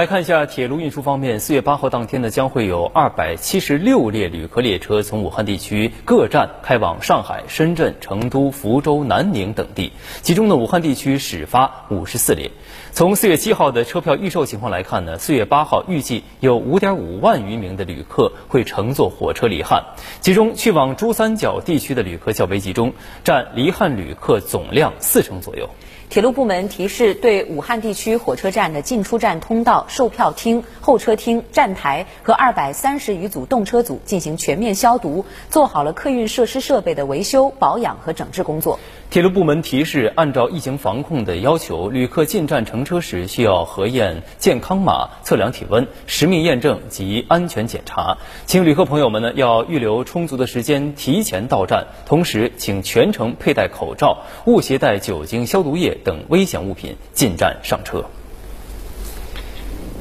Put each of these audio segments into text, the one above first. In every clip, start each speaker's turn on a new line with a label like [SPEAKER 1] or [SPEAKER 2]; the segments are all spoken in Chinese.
[SPEAKER 1] 来看一下铁路运输方面，四月八号当天呢，将会有二百七十六列旅客列车从武汉地区各站开往上海、深圳、成都、福州、南宁等地，其中呢，武汉地区始发五十四列。从四月七号的车票预售情况来看呢，四月八号预计有五点五万余名的旅客会乘坐火车离汉，其中去往珠三角地区的旅客较为集中，占离汉旅客总量四成左右。
[SPEAKER 2] 铁路部门提示，对武汉地区火车站的进出站通道、售票厅、候车厅、站台和二百三十余组动车组进行全面消毒，做好了客运设施设备的维修、保养和整治工作。
[SPEAKER 1] 铁路部门提示，按照疫情防控的要求，旅客进站乘车时需要核验健康码、测量体温、实名验证及安全检查。请旅客朋友们呢要预留充足的时间提前到站，同时请全程佩戴口罩，勿携带酒精消毒液。等危险物品进站上车。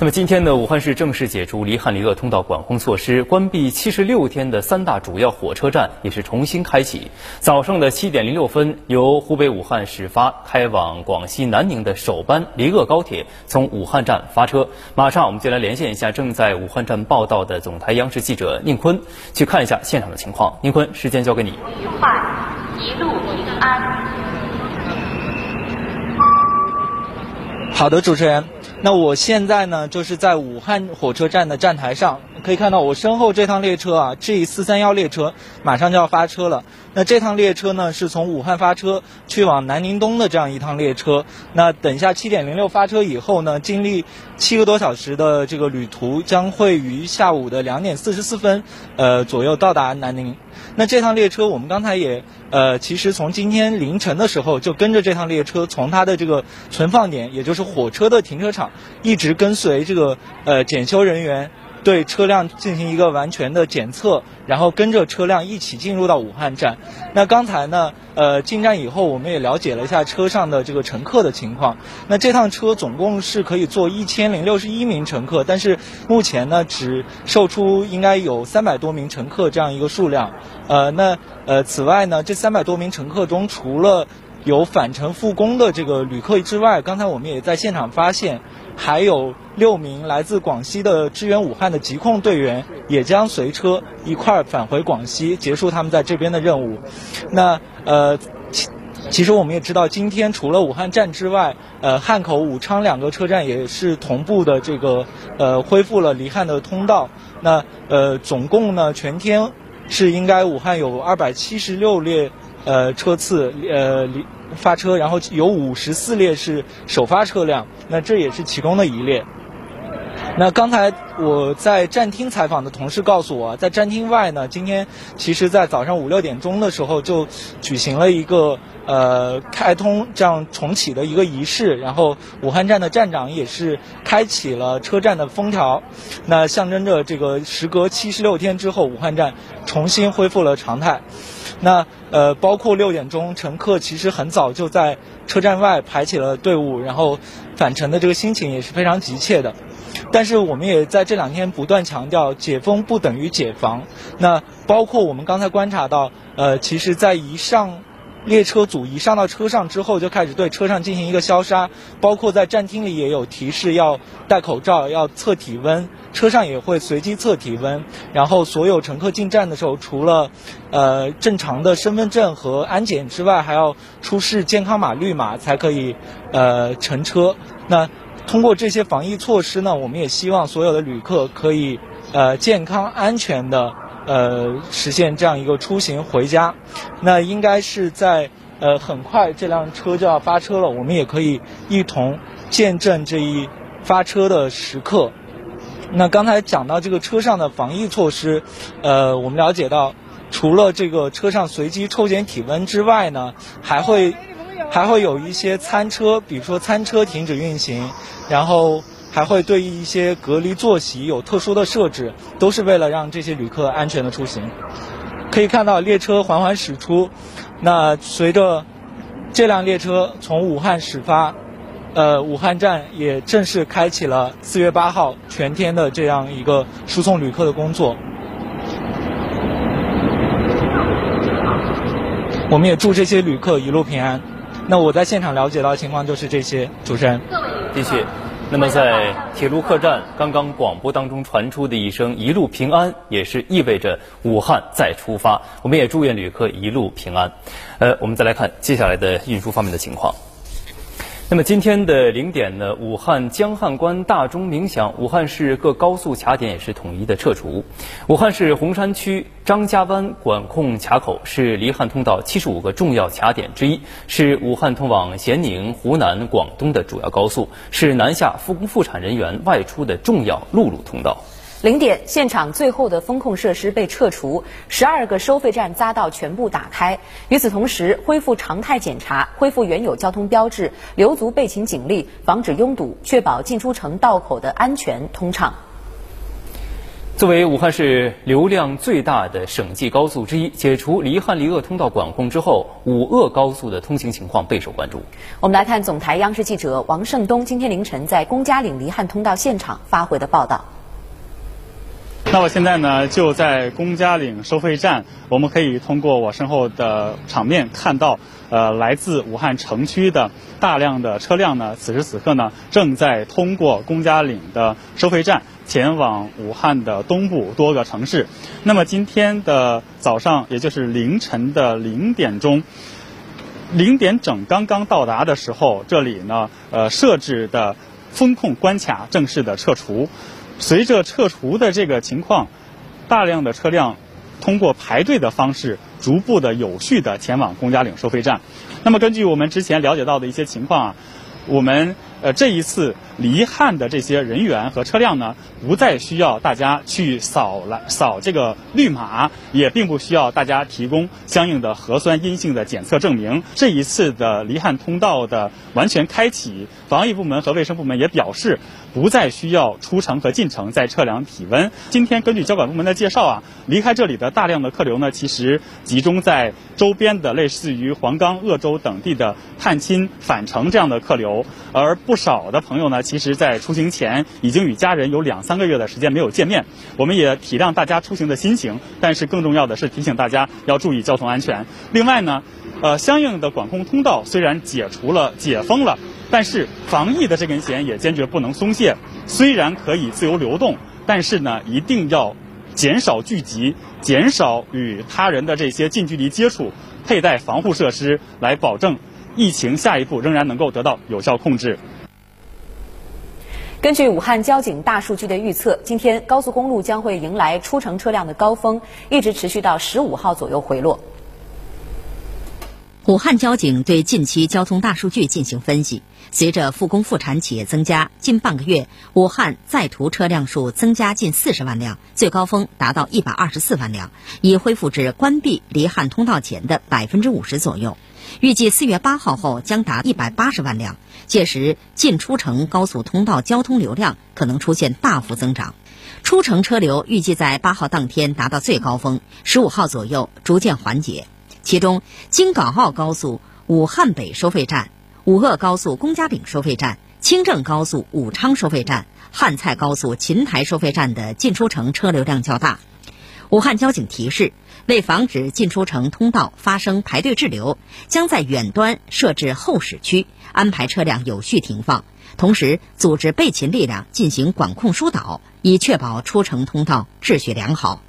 [SPEAKER 1] 那么今天呢，武汉市正式解除离汉离鄂通道管控措施，关闭七十六天的三大主要火车站也是重新开启。早上的七点零六分，由湖北武汉始发开往广西南宁的首班离鄂高铁从武汉站发车。马上我们就来连线一下正在武汉站报道的总台央视记者宁坤，去看一下现场的情况。宁坤，时间交给你。
[SPEAKER 3] 愉快，一路平安。
[SPEAKER 4] 好的，主持人。那我现在呢，就是在武汉火车站的站台上，可以看到我身后这趟列车啊，G 四三幺列车马上就要发车了。那这趟列车呢，是从武汉发车去往南宁东的这样一趟列车。那等一下七点零六发车以后呢，经历七个多小时的这个旅途，将会于下午的两点四十四分，呃左右到达南宁。那这趟列车，我们刚才也，呃，其实从今天凌晨的时候就跟着这趟列车，从它的这个存放点，也就是火车的停车场，一直跟随这个呃检修人员。对车辆进行一个完全的检测，然后跟着车辆一起进入到武汉站。那刚才呢，呃，进站以后，我们也了解了一下车上的这个乘客的情况。那这趟车总共是可以坐一千零六十一名乘客，但是目前呢，只售出应该有三百多名乘客这样一个数量。呃，那呃，此外呢，这三百多名乘客中，除了有返程复工的这个旅客之外，刚才我们也在现场发现。还有六名来自广西的支援武汉的疾控队员也将随车一块儿返回广西，结束他们在这边的任务。那呃，其其实我们也知道，今天除了武汉站之外，呃，汉口、武昌两个车站也是同步的这个呃恢复了离汉的通道。那呃，总共呢，全天是应该武汉有二百七十六列呃车次呃。发车，然后有五十四列是首发车辆，那这也是其中的一列。那刚才我在站厅采访的同事告诉我，在站厅外呢，今天其实在早上五六点钟的时候就举行了一个呃开通这样重启的一个仪式，然后武汉站的站长也是开启了车站的封条，那象征着这个时隔七十六天之后，武汉站重新恢复了常态。那呃，包括六点钟，乘客其实很早就在车站外排起了队伍，然后返程的这个心情也是非常急切的。但是我们也在这两天不断强调，解封不等于解防。那包括我们刚才观察到，呃，其实在一上。列车组一上到车上之后，就开始对车上进行一个消杀，包括在站厅里也有提示要戴口罩、要测体温，车上也会随机测体温。然后所有乘客进站的时候，除了呃正常的身份证和安检之外，还要出示健康码绿码才可以呃乘车。那通过这些防疫措施呢，我们也希望所有的旅客可以呃健康安全的。呃，实现这样一个出行回家，那应该是在呃很快这辆车就要发车了，我们也可以一同见证这一发车的时刻。那刚才讲到这个车上的防疫措施，呃，我们了解到，除了这个车上随机抽检体温之外呢，还会还会有一些餐车，比如说餐车停止运行，然后。还会对一些隔离坐席有特殊的设置，都是为了让这些旅客安全的出行。可以看到列车缓缓驶出，那随着这辆列车从武汉始发，呃，武汉站也正式开启了四月八号全天的这样一个输送旅客的工作。我们也祝这些旅客一路平安。那我在现场了解到的情况就是这些，主持人。
[SPEAKER 1] 的确，那么在铁路客栈刚刚广播当中传出的一声“一路平安”，也是意味着武汉再出发。我们也祝愿旅客一路平安。呃，我们再来看接下来的运输方面的情况。那么今天的零点呢，武汉江汉关大钟鸣响，武汉市各高速卡点也是统一的撤除。武汉市洪山区张家湾管控卡口是离汉通道七十五个重要卡点之一，是武汉通往咸宁、湖南、广东的主要高速，是南下复工复产人员外出的重要陆路通道。
[SPEAKER 2] 零点，现场最后的风控设施被撤除，十二个收费站匝道全部打开。与此同时，恢复常态检查，恢复原有交通标志，留足备勤警力，防止拥堵，确保进出城道口的安全通畅。
[SPEAKER 1] 作为武汉市流量最大的省际高速之一，解除离汉离鄂通道管控之后，武鄂高速的通行情况备受关注。
[SPEAKER 2] 我们来看总台央视记者王胜东今天凌晨在龚家岭离汉通道现场发回的报道。
[SPEAKER 5] 那我现在呢，就在龚家岭收费站，我们可以通过我身后的场面看到，呃，来自武汉城区的大量的车辆呢，此时此刻呢，正在通过龚家岭的收费站前往武汉的东部多个城市。那么今天的早上，也就是凌晨的零点钟，零点整刚刚到达的时候，这里呢，呃，设置的风控关卡正式的撤除。随着撤除的这个情况，大量的车辆通过排队的方式，逐步的有序的前往公家岭收费站。那么根据我们之前了解到的一些情况啊，我们呃这一次离汉的这些人员和车辆呢，不再需要大家去扫来扫这个绿码，也并不需要大家提供相应的核酸阴性的检测证明。这一次的离汉通道的完全开启，防疫部门和卫生部门也表示。不再需要出城和进城再测量体温。今天根据交管部门的介绍啊，离开这里的大量的客流呢，其实集中在周边的类似于黄冈、鄂州等地的探亲返程这样的客流，而不少的朋友呢，其实在出行前已经与家人有两三个月的时间没有见面。我们也体谅大家出行的心情，但是更重要的是提醒大家要注意交通安全。另外呢，呃，相应的管控通道虽然解除了、解封了。但是防疫的这根弦也坚决不能松懈。虽然可以自由流动，但是呢，一定要减少聚集，减少与他人的这些近距离接触，佩戴防护设施，来保证疫情下一步仍然能够得到有效控制。
[SPEAKER 2] 根据武汉交警大数据的预测，今天高速公路将会迎来出城车辆的高峰，一直持续到十五号左右回落。
[SPEAKER 6] 武汉交警对近期交通大数据进行分析，随着复工复产企业增加，近半个月武汉在途车辆数增加近四十万辆，最高峰达到一百二十四万辆，已恢复至关闭离汉通道前的百分之五十左右。预计四月八号后将达一百八十万辆，届时进出城高速通道交通流量可能出现大幅增长。出城车流预计在八号当天达到最高峰，十五号左右逐渐缓解。其中，京港澳高速武汉北收费站、武鄂高速公家岭收费站、清郑高速武昌收费站、汉蔡高速琴台收费站的进出城车流量较大。武汉交警提示，为防止进出城通道发生排队滞留，将在远端设置候驶区，安排车辆有序停放，同时组织备勤力量进行管控疏导，以确保出城通道秩序良好。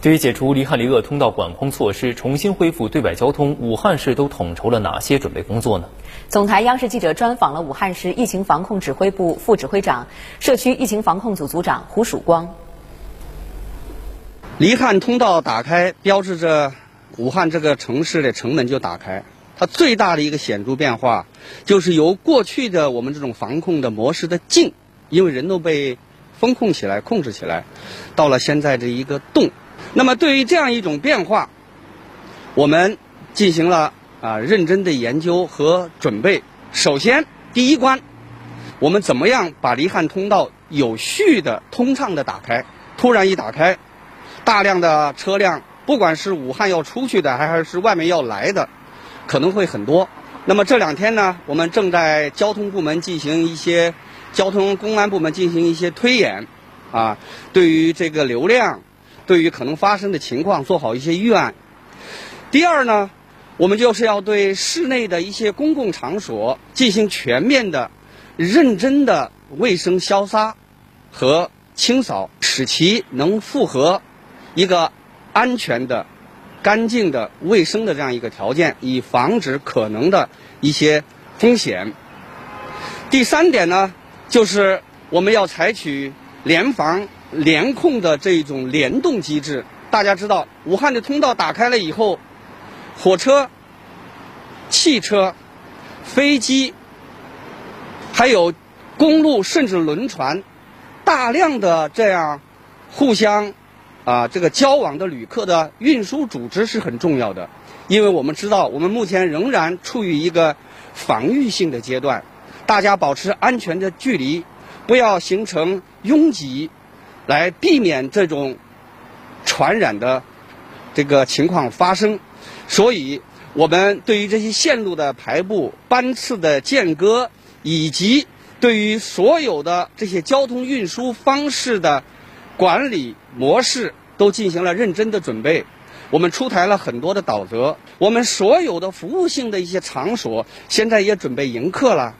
[SPEAKER 1] 对于解除离汉离鄂通道管控措施，重新恢复对外交通，武汉市都统筹了哪些准备工作呢？
[SPEAKER 2] 总台央视记者专访了武汉市疫情防控指挥部副指挥长、社区疫情防控组组长胡曙光。
[SPEAKER 7] 离汉通道打开，标志着武汉这个城市的城门就打开。它最大的一个显著变化，就是由过去的我们这种防控的模式的静，因为人都被封控起来、控制起来，到了现在这一个动。那么，对于这样一种变化，我们进行了啊认真的研究和准备。首先，第一关，我们怎么样把离汉通道有序的、通畅的打开？突然一打开，大量的车辆，不管是武汉要出去的，还还是外面要来的，可能会很多。那么这两天呢，我们正在交通部门进行一些交通公安部门进行一些推演，啊，对于这个流量。对于可能发生的情况做好一些预案。第二呢，我们就是要对室内的一些公共场所进行全面的、认真的卫生消杀和清扫，使其能符合一个安全的、干净的、卫生的这样一个条件，以防止可能的一些风险。第三点呢，就是我们要采取联防联控的这种联动机制。大家知道，武汉的通道打开了以后，火车、汽车、飞机，还有公路甚至轮船，大量的这样互相啊这个交往的旅客的运输组织是很重要的，因为我们知道，我们目前仍然处于一个防御性的阶段。大家保持安全的距离，不要形成拥挤，来避免这种传染的这个情况发生。所以，我们对于这些线路的排布、班次的间隔，以及对于所有的这些交通运输方式的管理模式，都进行了认真的准备。我们出台了很多的导则，我们所有的服务性的一些场所，现在也准备迎客了。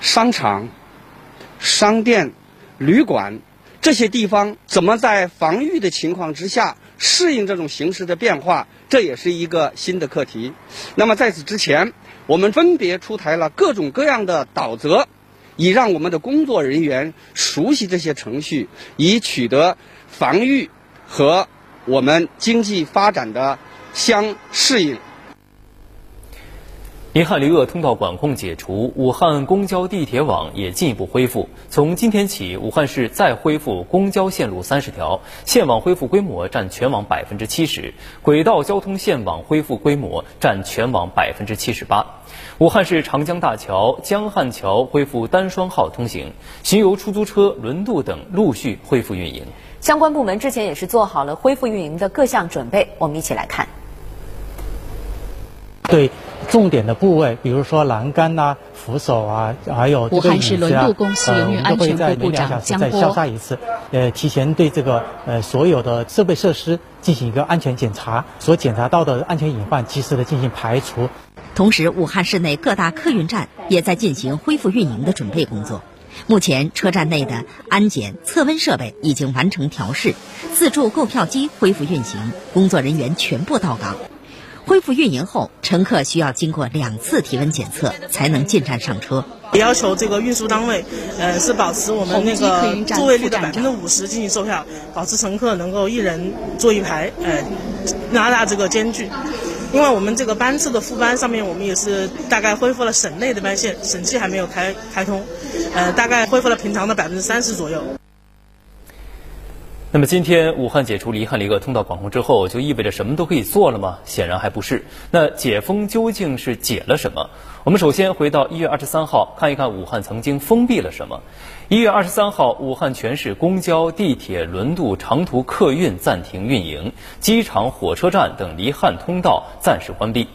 [SPEAKER 7] 商场、商店、旅馆这些地方怎么在防御的情况之下适应这种形势的变化？这也是一个新的课题。那么在此之前，我们分别出台了各种各样的导则，以让我们的工作人员熟悉这些程序，以取得防御和我们经济发展的相适应。
[SPEAKER 1] 离汉离鄂通道管控解除，武汉公交地铁网也进一步恢复。从今天起，武汉市再恢复公交线路三十条，线网恢复规模占全网百分之七十，轨道交通线网恢复规模占全网百分之七十八。武汉市长江大桥、江汉桥恢复单双号通行，巡游出租车、轮渡等陆续恢复运营。
[SPEAKER 2] 相关部门之前也是做好了恢复运营的各项准备，我们一起来看。
[SPEAKER 8] 对重点的部位，比如说栏杆呐、扶手啊，还有
[SPEAKER 9] 武汉市轮渡公司营运安全部部长江波
[SPEAKER 8] 再消杀一次，呃，提前对这个呃所有的设备设施进行一个安全检查，所检查到的安全隐患及时的进行排除。
[SPEAKER 6] 同时，武汉市内各大客运站也在进行恢复运营的准备工作。目前，车站内的安检测温设备已经完成调试，自助购票机恢复运行，工作人员全部到岗。恢复运营后，乘客需要经过两次体温检测才能进站上车。
[SPEAKER 10] 要求这个运输单位，呃，是保持我们那个座位率的百分之五十进行售票，保持乘客能够一人坐一排，呃，拉大这个间距。因为我们这个班次的副班上面，我们也是大概恢复了省内的班线，省际还没有开开通，呃，大概恢复了平常的百分之三十左右。
[SPEAKER 1] 那么今天武汉解除离汉离鄂通道管控之后，就意味着什么都可以做了吗？显然还不是。那解封究竟是解了什么？我们首先回到一月二十三号，看一看武汉曾经封闭了什么。一月二十三号，武汉全市公交、地铁、轮渡、长途客运暂停运营，机场、火车站等离汉通道暂时关闭。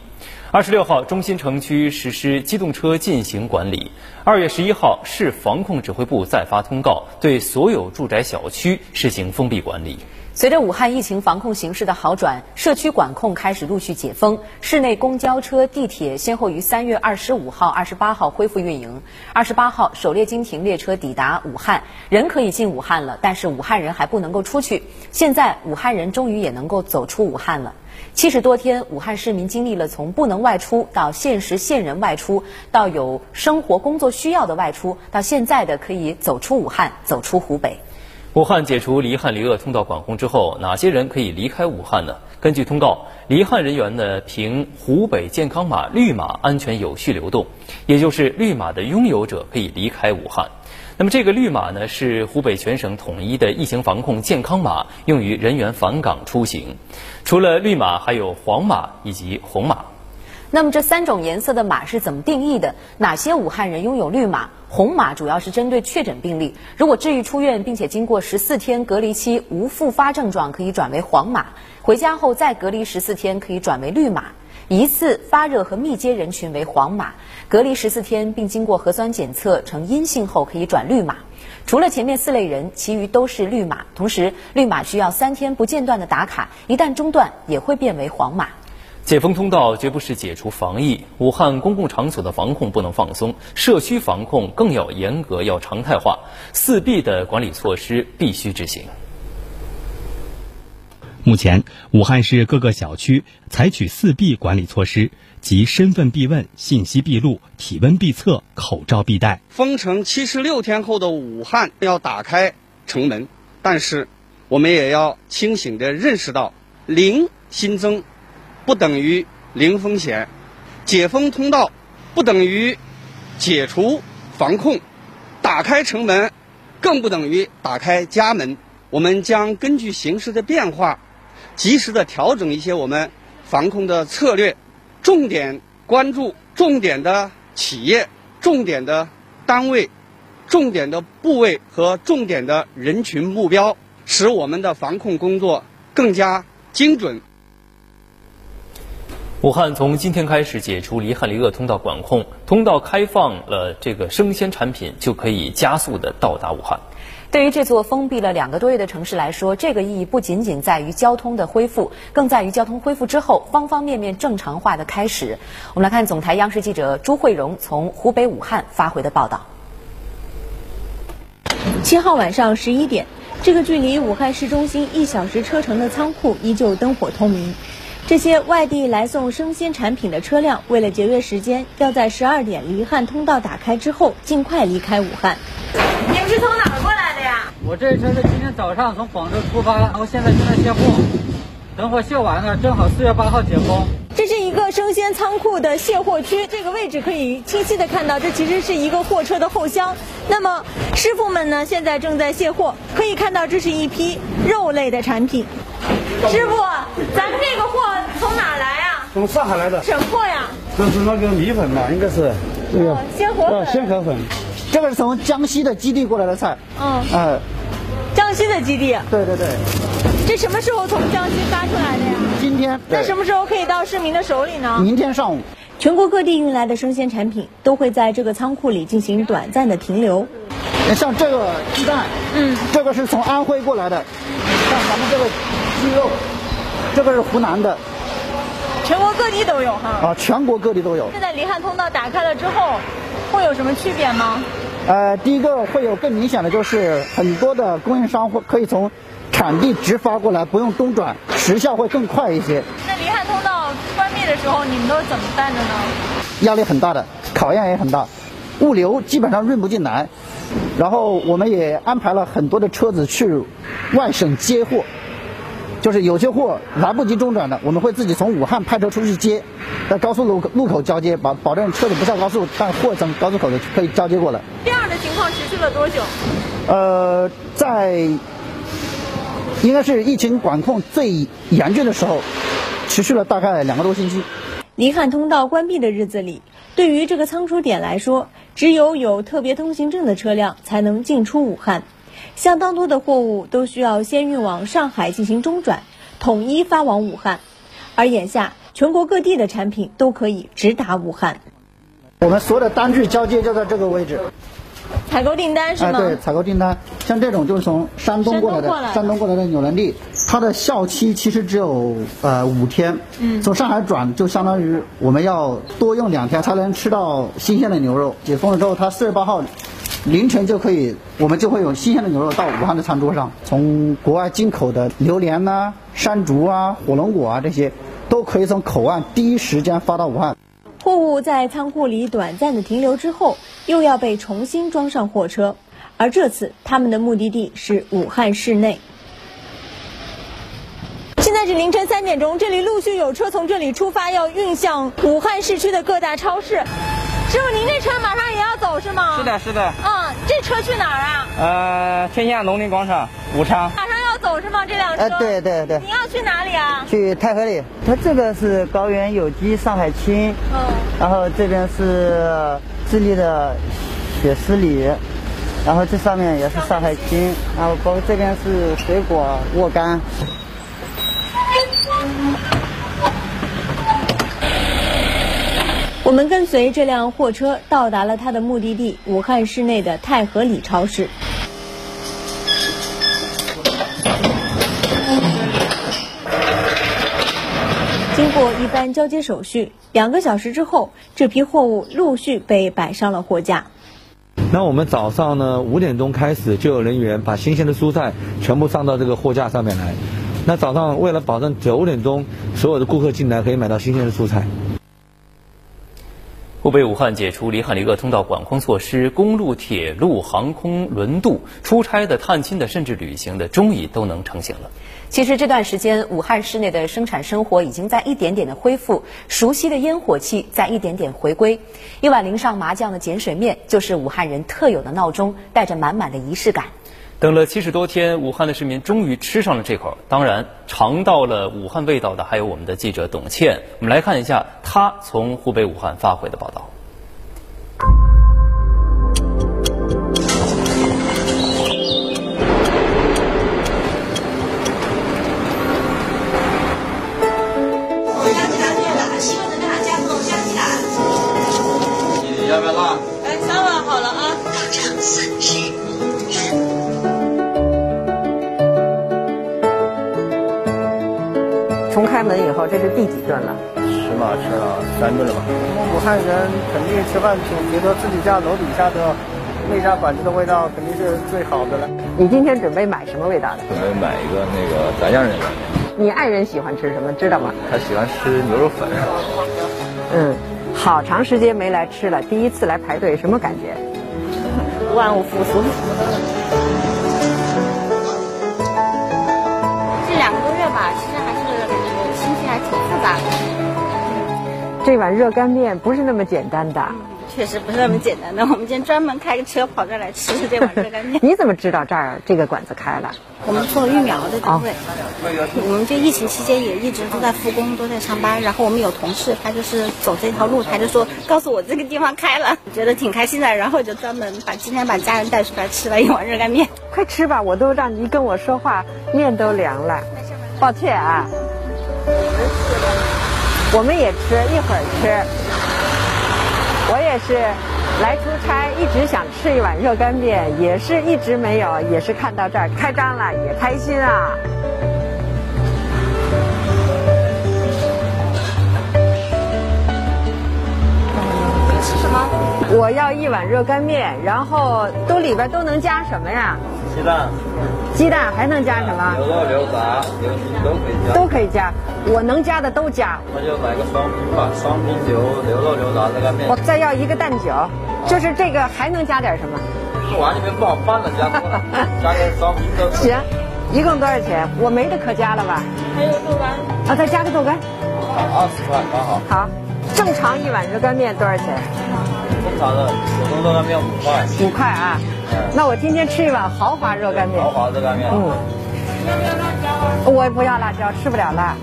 [SPEAKER 1] 二十六号，中心城区实施机动车禁行管理。二月十一号，市防控指挥部再发通告，对所有住宅小区实行封闭管理。
[SPEAKER 2] 随着武汉疫情防控形势的好转，社区管控开始陆续解封，市内公交车、地铁先后于三月二十五号、二十八号恢复运营。二十八号，首列经停列车抵达武汉，人可以进武汉了，但是武汉人还不能够出去。现在，武汉人终于也能够走出武汉了。七十多天，武汉市民经历了从不能外出到限时限人外出，到有生活工作需要的外出，到现在的可以走出武汉，走出湖北。
[SPEAKER 1] 武汉解除离汉离鄂通道管控之后，哪些人可以离开武汉呢？根据通告，离汉人员呢凭湖北健康码绿码安全有序流动，也就是绿码的拥有者可以离开武汉。那么这个绿码呢，是湖北全省统一的疫情防控健康码，用于人员返岗出行。除了绿码，还有黄码以及红码。
[SPEAKER 2] 那么这三种颜色的码是怎么定义的？哪些武汉人拥有绿码？红码主要是针对确诊病例，如果治愈出院并且经过十四天隔离期无复发症状，可以转为黄码；回家后再隔离十四天，可以转为绿码。疑似发热和密接人群为黄码，隔离十四天并经过核酸检测呈阴性后可以转绿码。除了前面四类人，其余都是绿码。同时，绿码需要三天不间断的打卡，一旦中断也会变为黄码。
[SPEAKER 1] 解封通道绝不是解除防疫，武汉公共场所的防控不能放松，社区防控更要严格，要常态化。四 B 的管理措施必须执行。
[SPEAKER 11] 目前，武汉市各个小区采取四必管理措施，即身份必问、信息必录、体温必测、口罩必戴。
[SPEAKER 7] 封城七十六天后的武汉要打开城门，但是我们也要清醒地认识到，零新增不等于零风险，解封通道不等于解除防控，打开城门更不等于打开家门。我们将根据形势的变化。及时的调整一些我们防控的策略，重点关注重点的企业、重点的单位、重点的部位和重点的人群目标，使我们的防控工作更加精准。
[SPEAKER 1] 武汉从今天开始解除离汉离鄂通道管控，通道开放了，这个生鲜产品就可以加速的到达武汉。
[SPEAKER 2] 对于这座封闭了两个多月的城市来说，这个意义不仅仅在于交通的恢复，更在于交通恢复之后方方面面正常化的开始。我们来看总台央视记者朱慧荣从湖北武汉发回的报道。
[SPEAKER 12] 七号晚上十一点，这个距离武汉市中心一小时车程的仓库依旧灯火通明。这些外地来送生鲜产品的车辆，为了节约时间，要在十二点离汉通道打开之后尽快离开武汉。
[SPEAKER 13] 你们是从哪儿过来？
[SPEAKER 14] 我这车是今天早上从广州出发，然后现在正在卸货，等会卸完了，正好四月八号解封。
[SPEAKER 12] 这是一个生鲜仓库的卸货区，这个位置可以清晰的看到，这其实是一个货车的后箱。那么师傅们呢，现在正在卸货，可以看到这是一批肉类的产品。师傅，咱们这个货从哪来啊？
[SPEAKER 15] 从上海来的。
[SPEAKER 12] 什么货呀？
[SPEAKER 15] 这是那个米粉吧，应该是。
[SPEAKER 12] 这个鲜活粉。
[SPEAKER 15] 鲜河粉。这个是从江西的基地过来的菜。
[SPEAKER 12] 嗯。哎，江西的基地。
[SPEAKER 15] 对对对。
[SPEAKER 12] 这什么时候从江西发出来的呀？
[SPEAKER 15] 今天。
[SPEAKER 12] 那什么时候可以到市民的手里呢？
[SPEAKER 15] 明天上午。
[SPEAKER 12] 全国各地运来的生鲜产品都会在这个仓库里进行短暂的停留。
[SPEAKER 15] 像这个鸡蛋，嗯，这个是从安徽过来的。像咱们这个鸡肉，这个是湖南的。
[SPEAKER 12] 全国各地都有哈。
[SPEAKER 15] 啊，全国各地都有。
[SPEAKER 12] 现在离汉通道打开了之后，会有什么区别吗？
[SPEAKER 15] 呃，第一个会有更明显的就是很多的供应商会可以从产地直发过来，不用中转，时效会更快一些。
[SPEAKER 12] 那离汉通道关闭的时候，你们都是怎么办的呢？
[SPEAKER 15] 压力很大的，考验也很大，物流基本上运不进来，然后我们也安排了很多的车子去外省接货，就是有些货来不及中转的，我们会自己从武汉派车出去接，在高速路路口交接，保保证车子不上高速，但货从高速口的可以交接过来。
[SPEAKER 12] 这样的情况持续了多久？
[SPEAKER 15] 呃，在应该是疫情管控最严峻的时候，持续了大概两个多星期。
[SPEAKER 12] 离汉通道关闭的日子里，对于这个仓储点来说，只有有特别通行证的车辆才能进出武汉。相当多的货物都需要先运往上海进行中转，统一发往武汉。而眼下，全国各地的产品都可以直达武汉。
[SPEAKER 15] 我们所有的单据交接就在这个位置。
[SPEAKER 12] 采购订单是吗？
[SPEAKER 15] 对，采购订单，像这种就是从山东过来的，山东过来的纽伦地，它的效期其实只有呃五天。嗯。从上海转就相当于我们要多用两天才能吃到新鲜的牛肉。解封了之后，它四月八号凌晨就可以，我们就会有新鲜的牛肉到武汉的餐桌上。从国外进口的榴莲呐、山竹啊、火龙果啊这些，都可以从口岸第一时间发到武汉。
[SPEAKER 12] 货物在仓库里短暂的停留之后，又要被重新装上货车，而这次他们的目的地是武汉市内。现在是凌晨三点钟，这里陆续有车从这里出发，要运向武汉市区的各大超市。师傅，您这车马上也要走是
[SPEAKER 16] 的，是的。
[SPEAKER 12] 嗯，这车去哪儿啊？
[SPEAKER 16] 呃，天下农林广场，武昌。
[SPEAKER 12] 马上要走是吗？这辆车？
[SPEAKER 16] 呃，对对对。
[SPEAKER 12] 你要去哪里啊？
[SPEAKER 16] 去太和里。它这个是高原有机上海青，嗯，然后这边是智利的雪丝梨，然后这上面也是上海青，然后包括这边是水果沃柑。
[SPEAKER 12] 我们跟随这辆货车到达了它的目的地——武汉市内的太和里超市。经过一番交接手续，两个小时之后，这批货物陆续被摆上了货架。
[SPEAKER 17] 那我们早上呢五点钟开始，就有人员把新鲜的蔬菜全部上到这个货架上面来。那早上为了保证九点钟所有的顾客进来可以买到新鲜的蔬菜。
[SPEAKER 1] 湖北武汉解除离汉离鄂通道管控措施，公路、铁路、航空、轮渡、出差的、探亲的，甚至旅行的，终于都能成行了。
[SPEAKER 2] 其实这段时间，武汉市内的生产生活已经在一点点的恢复，熟悉的烟火气在一点点回归。一碗淋上麻酱的碱水面，就是武汉人特有的闹钟，带着满满的仪式感。
[SPEAKER 1] 等了七十多天，武汉的市民终于吃上了这口。当然，尝到了武汉味道的还有我们的记者董倩。我们来看一下她从湖北武汉发回的报道。
[SPEAKER 18] 三
[SPEAKER 19] 顿了
[SPEAKER 20] 吧。
[SPEAKER 21] 我们武汉人肯定吃饭总觉得自己家楼底下的那家馆子的味道肯定是最好的了。
[SPEAKER 19] 你今天准备买什么味道的？
[SPEAKER 20] 准备买一个那个炸酱面。
[SPEAKER 19] 你爱人喜欢吃什么？知道吗？
[SPEAKER 20] 他喜欢吃牛肉粉。
[SPEAKER 19] 嗯，好长时间没来吃了，第一次来排队，什么感觉？
[SPEAKER 22] 万物复苏。这
[SPEAKER 19] 碗热干面不是那么简单的。
[SPEAKER 22] 确实不是那么简单的。我们今天专门开个车跑这儿来吃这碗热干面。
[SPEAKER 19] 你怎么知道这儿这个馆子开了？
[SPEAKER 22] 我们做育苗的单位，我们这疫情期间也一直都在复工，都在上班。然后我们有同事，他就是走这条路，他就说告诉我这个地方开了，觉得挺开心的。然后就专门把今天把家人带出来吃了一碗热干面。
[SPEAKER 19] 快吃吧，我都让你跟我说话，面都凉了。抱歉啊，我们也吃，一会儿吃。我也是来出差，一直想吃一碗热干面，也是一直没有，也是看到这儿开张了，也开心啊。
[SPEAKER 22] 吃什么？
[SPEAKER 19] 我要一碗热干面，然后都里边都能加什么呀？
[SPEAKER 20] 鸡蛋。
[SPEAKER 19] 鸡蛋还能加什么？
[SPEAKER 20] 牛肉、牛杂、牛筋都可以加。
[SPEAKER 19] 都可以加，我能加的都加。
[SPEAKER 20] 那就买个双拼吧，双拼牛牛肉牛杂热干面。
[SPEAKER 19] 我再要一个蛋饺，就是这个还能加点什么？
[SPEAKER 20] 这碗里面不好放了，加多了，加个双拼都
[SPEAKER 19] 行，一共多少钱？我没的可加了吧？
[SPEAKER 22] 还有豆干。
[SPEAKER 19] 啊，再加个豆干。
[SPEAKER 20] 二十块刚好。
[SPEAKER 19] 好，正常一碗热干面多少钱？
[SPEAKER 20] 正常的普通热干面五块。
[SPEAKER 19] 五块啊。那我今天吃一碗豪华热干面。
[SPEAKER 20] 豪华热干面。
[SPEAKER 19] 嗯。
[SPEAKER 22] 要不要辣椒？
[SPEAKER 19] 我不要辣椒，吃不了辣。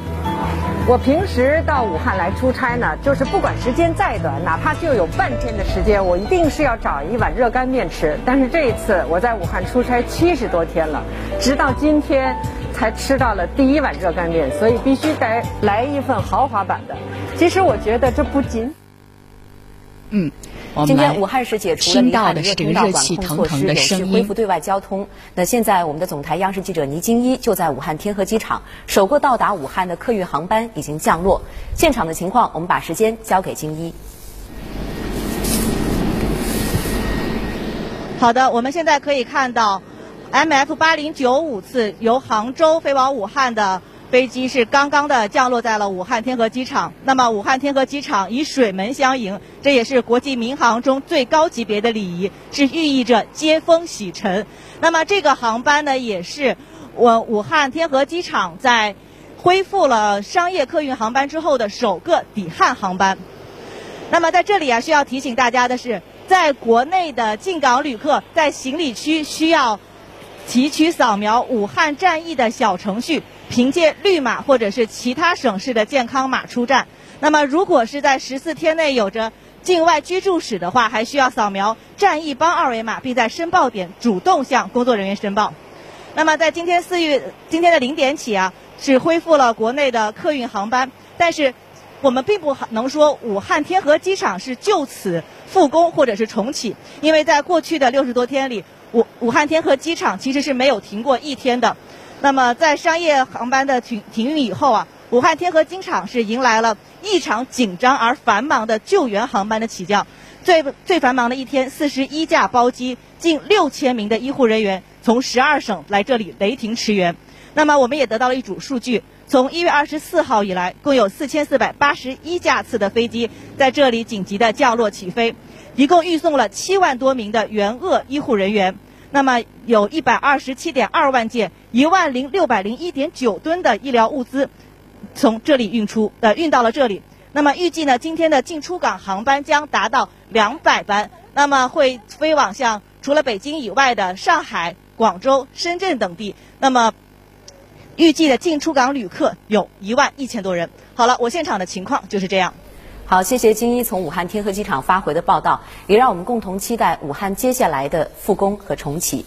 [SPEAKER 19] 我平时到武汉来出差呢，就是不管时间再短，哪怕就有半天的时间，我一定是要找一碗热干面吃。但是这一次我在武汉出差七十多天了，直到今天才吃到了第一碗热干面，所以必须得来一份豪华版的。其实我觉得这不仅，
[SPEAKER 9] 嗯。
[SPEAKER 2] 今天武汉市解除了离汉离鄂通道管控措施，有序恢复对外交通。那现在我们的总台央视记者倪金一就在武汉天河机场，首个到达武汉的客运航班已经降落。现场的情况，我们把时间交给金一。
[SPEAKER 23] 好的，我们现在可以看到，MF 八零九五次由杭州飞往武汉的。飞机是刚刚的降落在了武汉天河机场。那么，武汉天河机场以水门相迎，这也是国际民航中最高级别的礼仪，是寓意着接风洗尘。那么，这个航班呢，也是我武汉天河机场在恢复了商业客运航班之后的首个抵汉航班。那么，在这里啊，需要提醒大家的是，在国内的进港旅客在行李区需要提取扫描武汉战役的小程序。凭借绿码或者是其他省市的健康码出站。那么，如果是在十四天内有着境外居住史的话，还需要扫描站役帮二维码，并在申报点主动向工作人员申报。那么，在今天四月今天的零点起啊，是恢复了国内的客运航班。但是，我们并不能说武汉天河机场是就此复工或者是重启，因为在过去的六十多天里，武武汉天河机场其实是没有停过一天的。那么，在商业航班的停停运以后啊，武汉天河机场是迎来了异常紧张而繁忙的救援航班的起降。最最繁忙的一天，四十一架包机，近六千名的医护人员从十二省来这里雷霆驰援。那么，我们也得到了一组数据：从一月二十四号以来，共有四千四百八十一架次的飞机在这里紧急的降落起飞，一共运送了七万多名的援鄂医护人员。那么，有一百二十七点二万件、一万零六百零一点九吨的医疗物资从这里运出，呃，运到了这里。那么预计呢，今天的进出港航班将达到两百班，那么会飞往像除了北京以外的上海、广州、深圳等地。那么预计的进出港旅客有一万一千多人。好了，我现场的情况就是这样。
[SPEAKER 2] 好，谢谢金一从武汉天河机场发回的报道，也让我们共同期待武汉接下来的复工和重启。